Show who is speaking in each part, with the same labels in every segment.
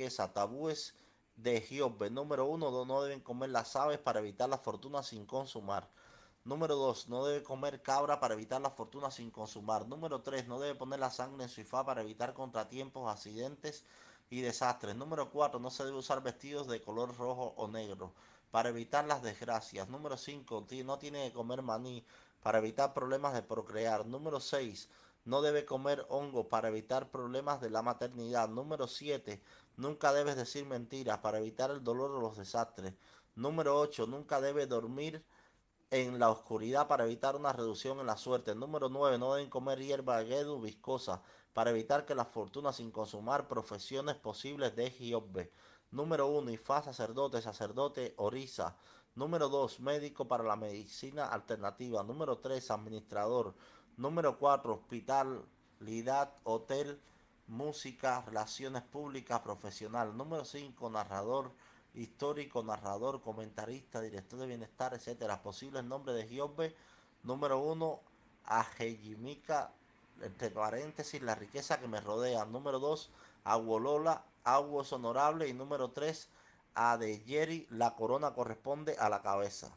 Speaker 1: riqueza. Tabúes de Giobbe. Número uno, no deben comer las aves para evitar la fortuna sin consumar. Número 2. No debe comer cabra para evitar la fortuna sin consumar. Número 3. No debe poner la sangre en su ifá para evitar contratiempos, accidentes y desastres. Número 4. No se debe usar vestidos de color rojo o negro para evitar las desgracias. Número 5. No tiene que comer maní para evitar problemas de procrear. Número 6. No debe comer hongo para evitar problemas de la maternidad. Número 7. Nunca debes decir mentiras para evitar el dolor o los desastres. Número 8. Nunca debe dormir en la oscuridad para evitar una reducción en la suerte. Número 9. No deben comer hierba aguedu viscosa para evitar que la fortuna sin consumar profesiones posibles de Giobbe. Número 1. Ifá, sacerdote, sacerdote, orisa. Número 2. Médico para la medicina alternativa. Número 3. Administrador. Número 4. Hospitalidad, hotel, música, relaciones públicas, profesional. Número 5. Narrador histórico, narrador, comentarista, director de bienestar, etcétera. Posibles nombres de Giobbe. Número uno, Ajeyimika, entre paréntesis, la riqueza que me rodea. Número dos, Aguolola, Aguos honorable. Y número tres, Adeyeri, la corona corresponde a la cabeza.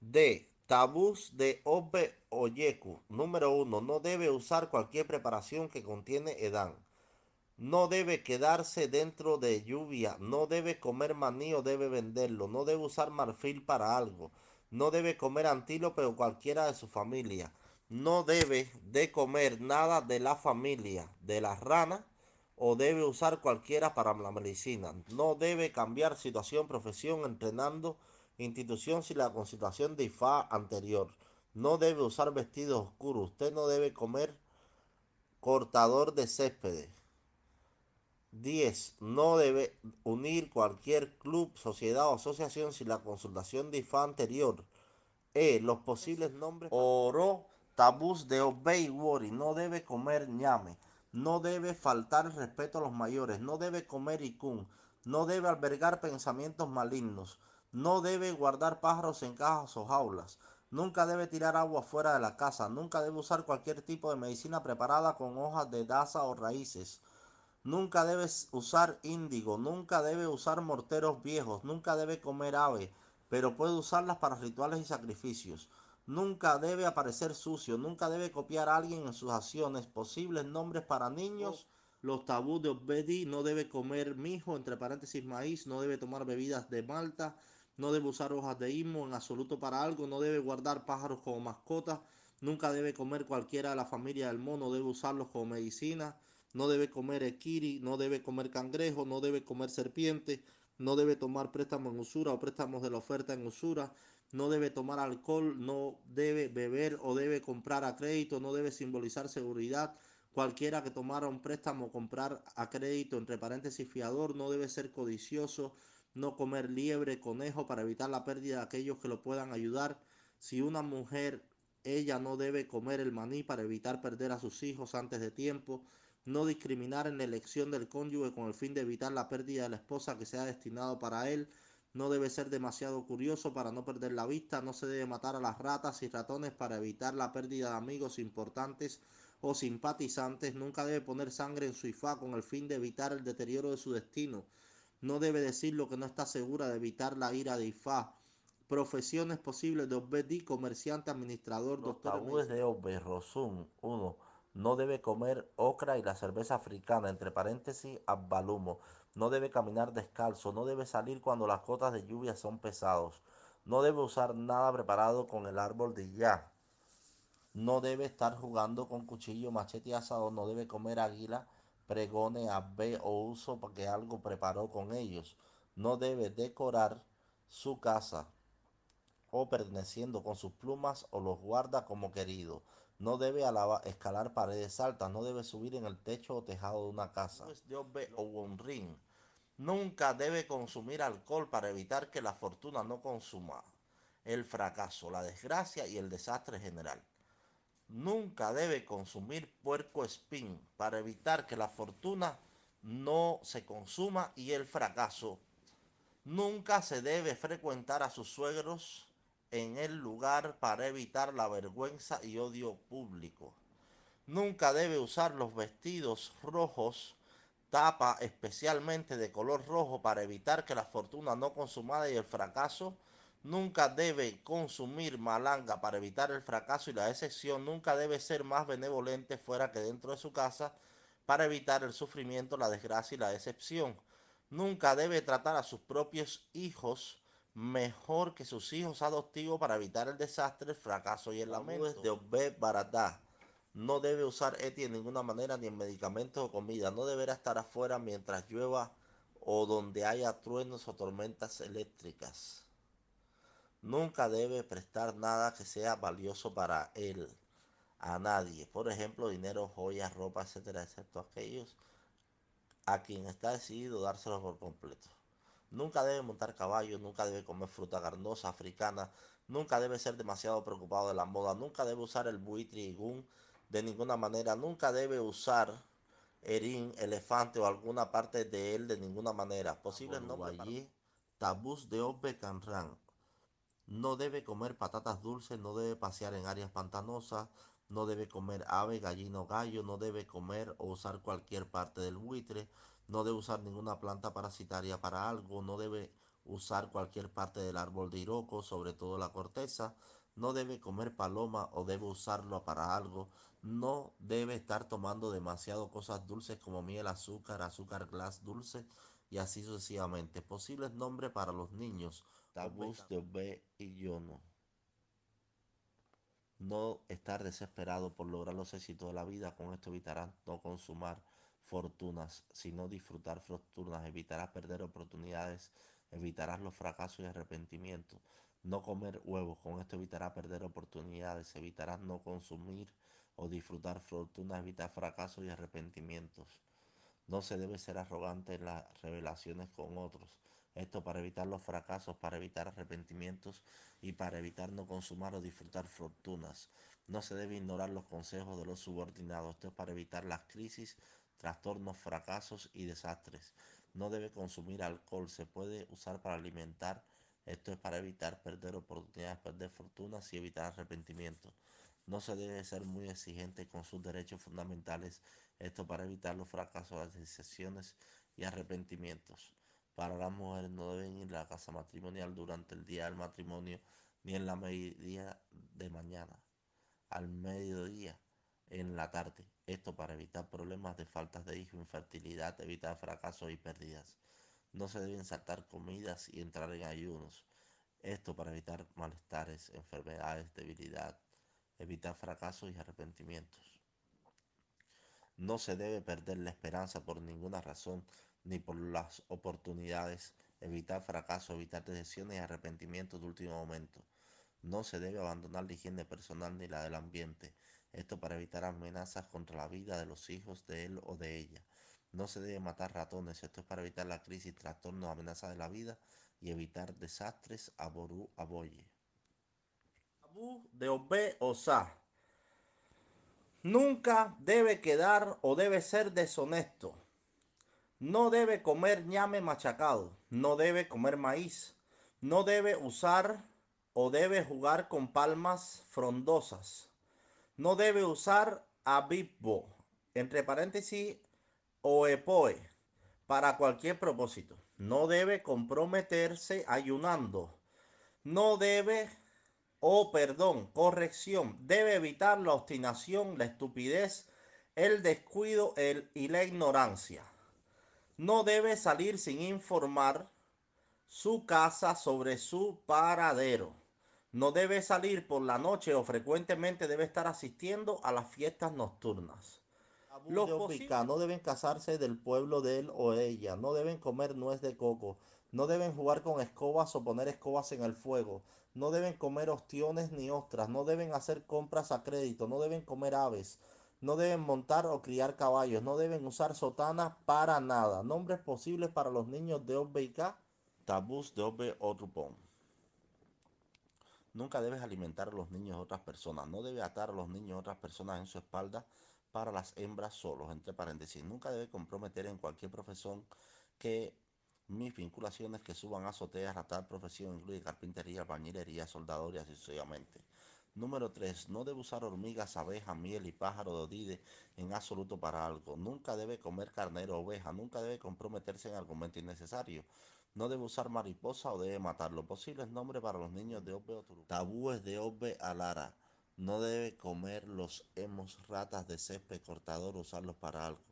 Speaker 1: D. Tabús de Obe Oyeku. Número uno, no debe usar cualquier preparación que contiene Edán. No debe quedarse dentro de lluvia, no debe comer maní o debe venderlo, no debe usar marfil para algo, no debe comer antílope o cualquiera de su familia, no debe de comer nada de la familia de la rana o debe usar cualquiera para la medicina, no debe cambiar situación, profesión, entrenando, institución sin la constitución de IFA anterior, no debe usar vestidos oscuros, usted no debe comer cortador de céspedes 10. No debe unir cualquier club, sociedad o asociación sin la consultación de IFA anterior. E. Los posibles nombres. Oro, tabús de Obey Wori. No debe comer ñame. No debe faltar el respeto a los mayores. No debe comer icún. No debe albergar pensamientos malignos. No debe guardar pájaros en cajas o jaulas. Nunca debe tirar agua fuera de la casa. Nunca debe usar cualquier tipo de medicina preparada con hojas de daza o raíces. Nunca debes usar índigo, nunca debe usar morteros viejos, nunca debe comer ave, pero puede usarlas para rituales y sacrificios. Nunca debe aparecer sucio, nunca debe copiar a alguien en sus acciones. Posibles nombres para niños. Los tabús de Obedi no debe comer mijo, entre paréntesis maíz, no debe tomar bebidas de malta, no debe usar hojas de himo en absoluto para algo, no debe guardar pájaros como mascotas, nunca debe comer cualquiera de la familia del mono, debe usarlos como medicina no debe comer equiri, no debe comer cangrejo, no debe comer serpiente, no debe tomar préstamos en usura o préstamos de la oferta en usura, no debe tomar alcohol, no debe beber o debe comprar a crédito, no debe simbolizar seguridad. Cualquiera que tomara un préstamo o comprar a crédito, entre paréntesis fiador, no debe ser codicioso, no comer liebre, conejo para evitar la pérdida de aquellos que lo puedan ayudar. Si una mujer, ella no debe comer el maní para evitar perder a sus hijos antes de tiempo no discriminar en la elección del cónyuge con el fin de evitar la pérdida de la esposa que sea destinado para él, no debe ser demasiado curioso para no perder la vista, no se debe matar a las ratas y ratones para evitar la pérdida de amigos importantes o simpatizantes, nunca debe poner sangre en su ifá con el fin de evitar el deterioro de su destino, no debe decir lo que no está segura de evitar la ira de ifá, profesiones posibles de obedi, comerciante, administrador,
Speaker 2: Los doctor. de Obbe, 1 no debe comer ocra y la cerveza africana, entre paréntesis, abbalumo. No debe caminar descalzo, no debe salir cuando las gotas de lluvia son pesados. No debe usar nada preparado con el árbol de ya. No debe estar jugando con cuchillo, machete y asado. No debe comer águila, pregone, ave o uso porque algo preparó con ellos. No debe decorar su casa o perteneciendo con sus plumas o los guarda como querido. No debe escalar paredes altas, no debe subir en el techo o tejado de una casa.
Speaker 1: Nunca debe consumir alcohol para evitar que la fortuna no consuma el fracaso, la desgracia y el desastre general. Nunca debe consumir puerco espín para evitar que la fortuna no se consuma y el fracaso. Nunca se debe frecuentar a sus suegros en el lugar para evitar la vergüenza y odio público. Nunca debe usar los vestidos rojos tapa especialmente de color rojo para evitar que la fortuna no consumada y el fracaso nunca debe consumir malanga para evitar el fracaso y la decepción, nunca debe ser más benevolente fuera que dentro de su casa para evitar el sufrimiento, la desgracia y la decepción. Nunca debe tratar a sus propios hijos mejor que sus hijos adoptivos para evitar el desastre, el fracaso y el lamento. De Obed Baratá. No debe usar Eti en ninguna manera ni en medicamentos o comida. No deberá estar afuera mientras llueva o donde haya truenos o tormentas eléctricas. Nunca debe prestar nada que sea valioso para él, a nadie. Por ejemplo, dinero, joyas, ropa, etcétera, excepto aquellos a quien está decidido dárselos por completo. Nunca debe montar caballo, nunca debe comer fruta carnosa africana, nunca debe ser demasiado preocupado de la moda, nunca debe usar el buitre y gun de ninguna manera, nunca debe usar erin, elefante o alguna parte de él de ninguna manera. Posible nombre allí, tabús de Obbe Canran, no debe comer patatas dulces, no debe pasear en áreas pantanosas, no debe comer ave, gallino o gallo, no debe comer o usar cualquier parte del buitre, no debe usar ninguna planta parasitaria para algo, no debe usar cualquier parte del árbol de iroco, sobre todo la corteza, no debe comer paloma o debe usarlo para algo, no debe estar tomando demasiado cosas dulces como miel, azúcar, azúcar glass dulce y así sucesivamente. Posibles nombres para los niños tabús de B y yo no. No estar desesperado por lograr los éxitos de la vida, con esto evitarás no consumar fortunas, sino disfrutar fortunas, evitarás perder oportunidades, evitarás los fracasos y arrepentimientos. No comer huevos, con esto evitarás perder oportunidades, evitarás no consumir o disfrutar fortunas, evitar fracasos y arrepentimientos. No se debe ser arrogante en las revelaciones con otros esto para evitar los fracasos, para evitar arrepentimientos y para evitar no consumar o disfrutar fortunas. No se debe ignorar los consejos de los subordinados. Esto es para evitar las crisis, trastornos, fracasos y desastres. No debe consumir alcohol. Se puede usar para alimentar. Esto es para evitar perder oportunidades, perder fortunas y evitar arrepentimientos. No se debe ser muy exigente con sus derechos fundamentales. Esto para evitar los fracasos, las decisiones y arrepentimientos para las mujeres no deben ir a la casa matrimonial durante el día del matrimonio ni en la mediodía de mañana, al mediodía, en la tarde. Esto para evitar problemas de faltas de hijo, infertilidad, evitar fracasos y pérdidas. No se deben saltar comidas y entrar en ayunos. Esto para evitar malestares, enfermedades, debilidad, evitar fracasos y arrepentimientos. No se debe perder la esperanza por ninguna razón ni por las oportunidades, evitar fracaso, evitar decepciones y arrepentimientos de último momento. No se debe abandonar la higiene personal ni la del ambiente, esto para evitar amenazas contra la vida de los hijos de él o de ella. No se debe matar ratones, esto es para evitar la crisis, trastornos, amenazas de la vida y evitar desastres a Ború Aboye. Abu de Obe Osa. Nunca debe quedar o debe ser deshonesto no debe comer ñame machacado, no debe comer maíz, no debe usar o debe jugar con palmas frondosas, no debe usar abibbo, entre paréntesis, o epoe, para cualquier propósito. No debe comprometerse ayunando. No debe, oh, perdón, corrección, debe evitar la obstinación, la estupidez, el descuido el, y la ignorancia no debe salir sin informar su casa sobre su paradero. No debe salir por la noche o frecuentemente debe estar asistiendo a las fiestas nocturnas. Los no deben casarse del pueblo de él o ella, no deben comer nuez de coco, no deben jugar con escobas o poner escobas en el fuego, no deben comer ostiones ni ostras, no deben hacer compras a crédito, no deben comer aves, no deben montar o criar caballos, no deben usar sotana para nada. Nombres posibles para los niños de Obbe y K. Tabús de Obbe Otrupón. Nunca debes alimentar a los niños de otras personas. No debe atar a los niños de otras personas en su espalda para las hembras solos, entre paréntesis. Nunca debe comprometer en cualquier profesión que mis vinculaciones que suban a azoteas a tal profesión incluye carpintería, albañilería, soldadoras y sucesivamente. Número 3. No debe usar hormigas, abejas, miel y pájaro de odide en absoluto para algo. Nunca debe comer carnero o oveja. Nunca debe comprometerse en argumento innecesario. No debe usar mariposa o debe matarlo. Posibles nombres para los niños de Obe o. Tabúes de Obe Alara. No debe comer los hemos, ratas de césped, cortador, usarlos para algo.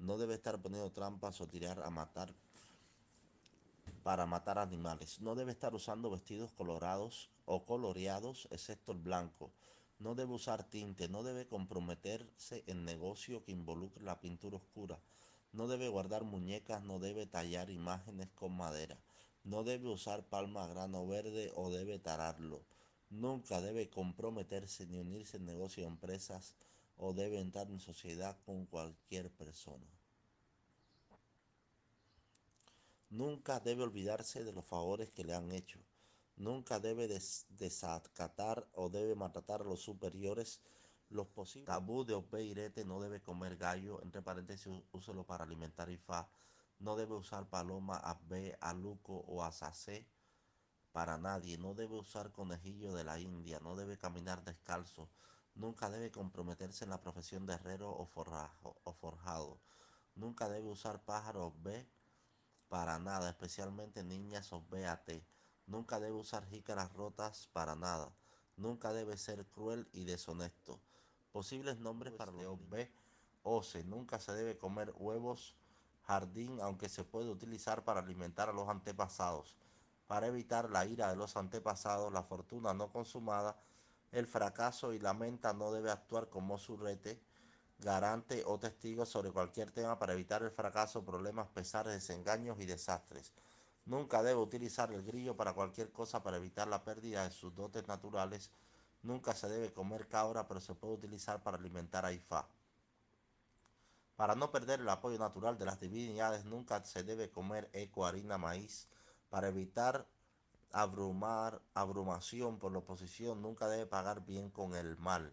Speaker 1: No debe estar poniendo trampas o tirar a matar para matar animales. No debe estar usando vestidos colorados o coloreados, excepto el blanco. No debe usar tinte, no debe comprometerse en negocio que involucre la pintura oscura. No debe guardar muñecas, no debe tallar imágenes con madera. No debe usar palma grano verde o debe tararlo. Nunca debe comprometerse ni unirse en negocio de empresas o debe entrar en sociedad con cualquier persona. Nunca debe olvidarse de los favores que le han hecho. Nunca debe desacatar o debe maltratar a los superiores los posibles. Tabú de Opeirete no debe comer gallo, entre paréntesis, úselo para alimentar Ifá. No debe usar paloma, abbe, aluco o asacé para nadie. No debe usar conejillo de la India. No debe caminar descalzo. Nunca debe comprometerse en la profesión de herrero o, o forjado. Nunca debe usar pájaro B para nada, especialmente niñas o BAT. Nunca debe usar jícaras rotas para nada. Nunca debe ser cruel y deshonesto. Posibles nombres para Leo B. Ose. Nunca se debe comer huevos jardín, aunque se puede utilizar para alimentar a los antepasados. Para evitar la ira de los antepasados, la fortuna no consumada, el fracaso y la menta no debe actuar como surrete garante o testigo sobre cualquier tema para evitar el fracaso, problemas, pesares, desengaños y desastres. Nunca debe utilizar el grillo para cualquier cosa para evitar la pérdida de sus dotes naturales. Nunca se debe comer cabra, pero se puede utilizar para alimentar a Ifá. Para no perder el apoyo natural de las divinidades, nunca se debe comer eco, harina, maíz. Para evitar abrumar, abrumación por la oposición, nunca debe pagar bien con el mal.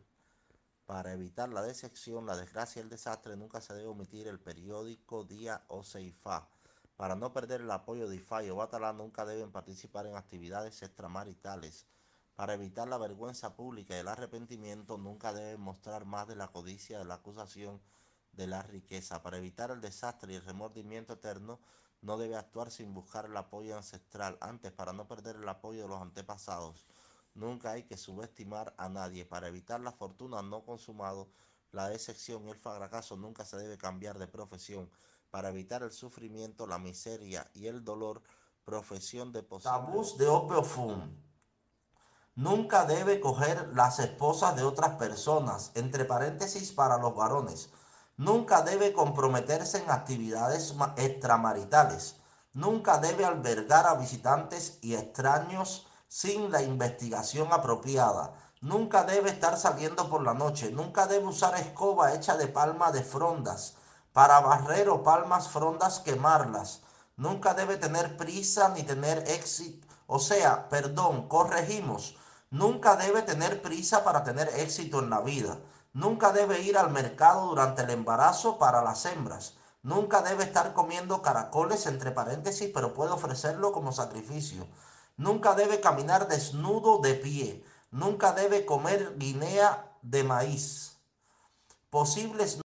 Speaker 1: Para evitar la decepción, la desgracia y el desastre, nunca se debe omitir el periódico, día o ceifa. Para no perder el apoyo de IFA o Batalá, nunca deben participar en actividades extramaritales. Para evitar la vergüenza pública y el arrepentimiento, nunca deben mostrar más de la codicia de la acusación de la riqueza. Para evitar el desastre y el remordimiento eterno, no debe actuar sin buscar el apoyo ancestral. Antes, para no perder el apoyo de los antepasados, Nunca hay que subestimar a nadie. Para evitar la fortuna no consumado, la decepción y el fracaso nunca se debe cambiar de profesión. Para evitar el sufrimiento, la miseria y el dolor, profesión de
Speaker 2: posible. Tabús de Opeofun. Nunca debe coger las esposas de otras personas, entre paréntesis para los varones. Nunca debe comprometerse en actividades extramaritales. Nunca debe albergar a visitantes y extraños sin la investigación apropiada. Nunca debe estar saliendo por la noche. Nunca debe usar escoba hecha de palma de frondas. Para barrer o palmas frondas quemarlas. Nunca debe tener prisa ni tener éxito. O sea, perdón, corregimos. Nunca debe tener prisa para tener éxito en la vida. Nunca debe ir al mercado durante el embarazo para las hembras. Nunca debe estar comiendo caracoles entre paréntesis, pero puede ofrecerlo como sacrificio. Nunca debe caminar desnudo de pie. Nunca debe comer guinea de maíz. Posibles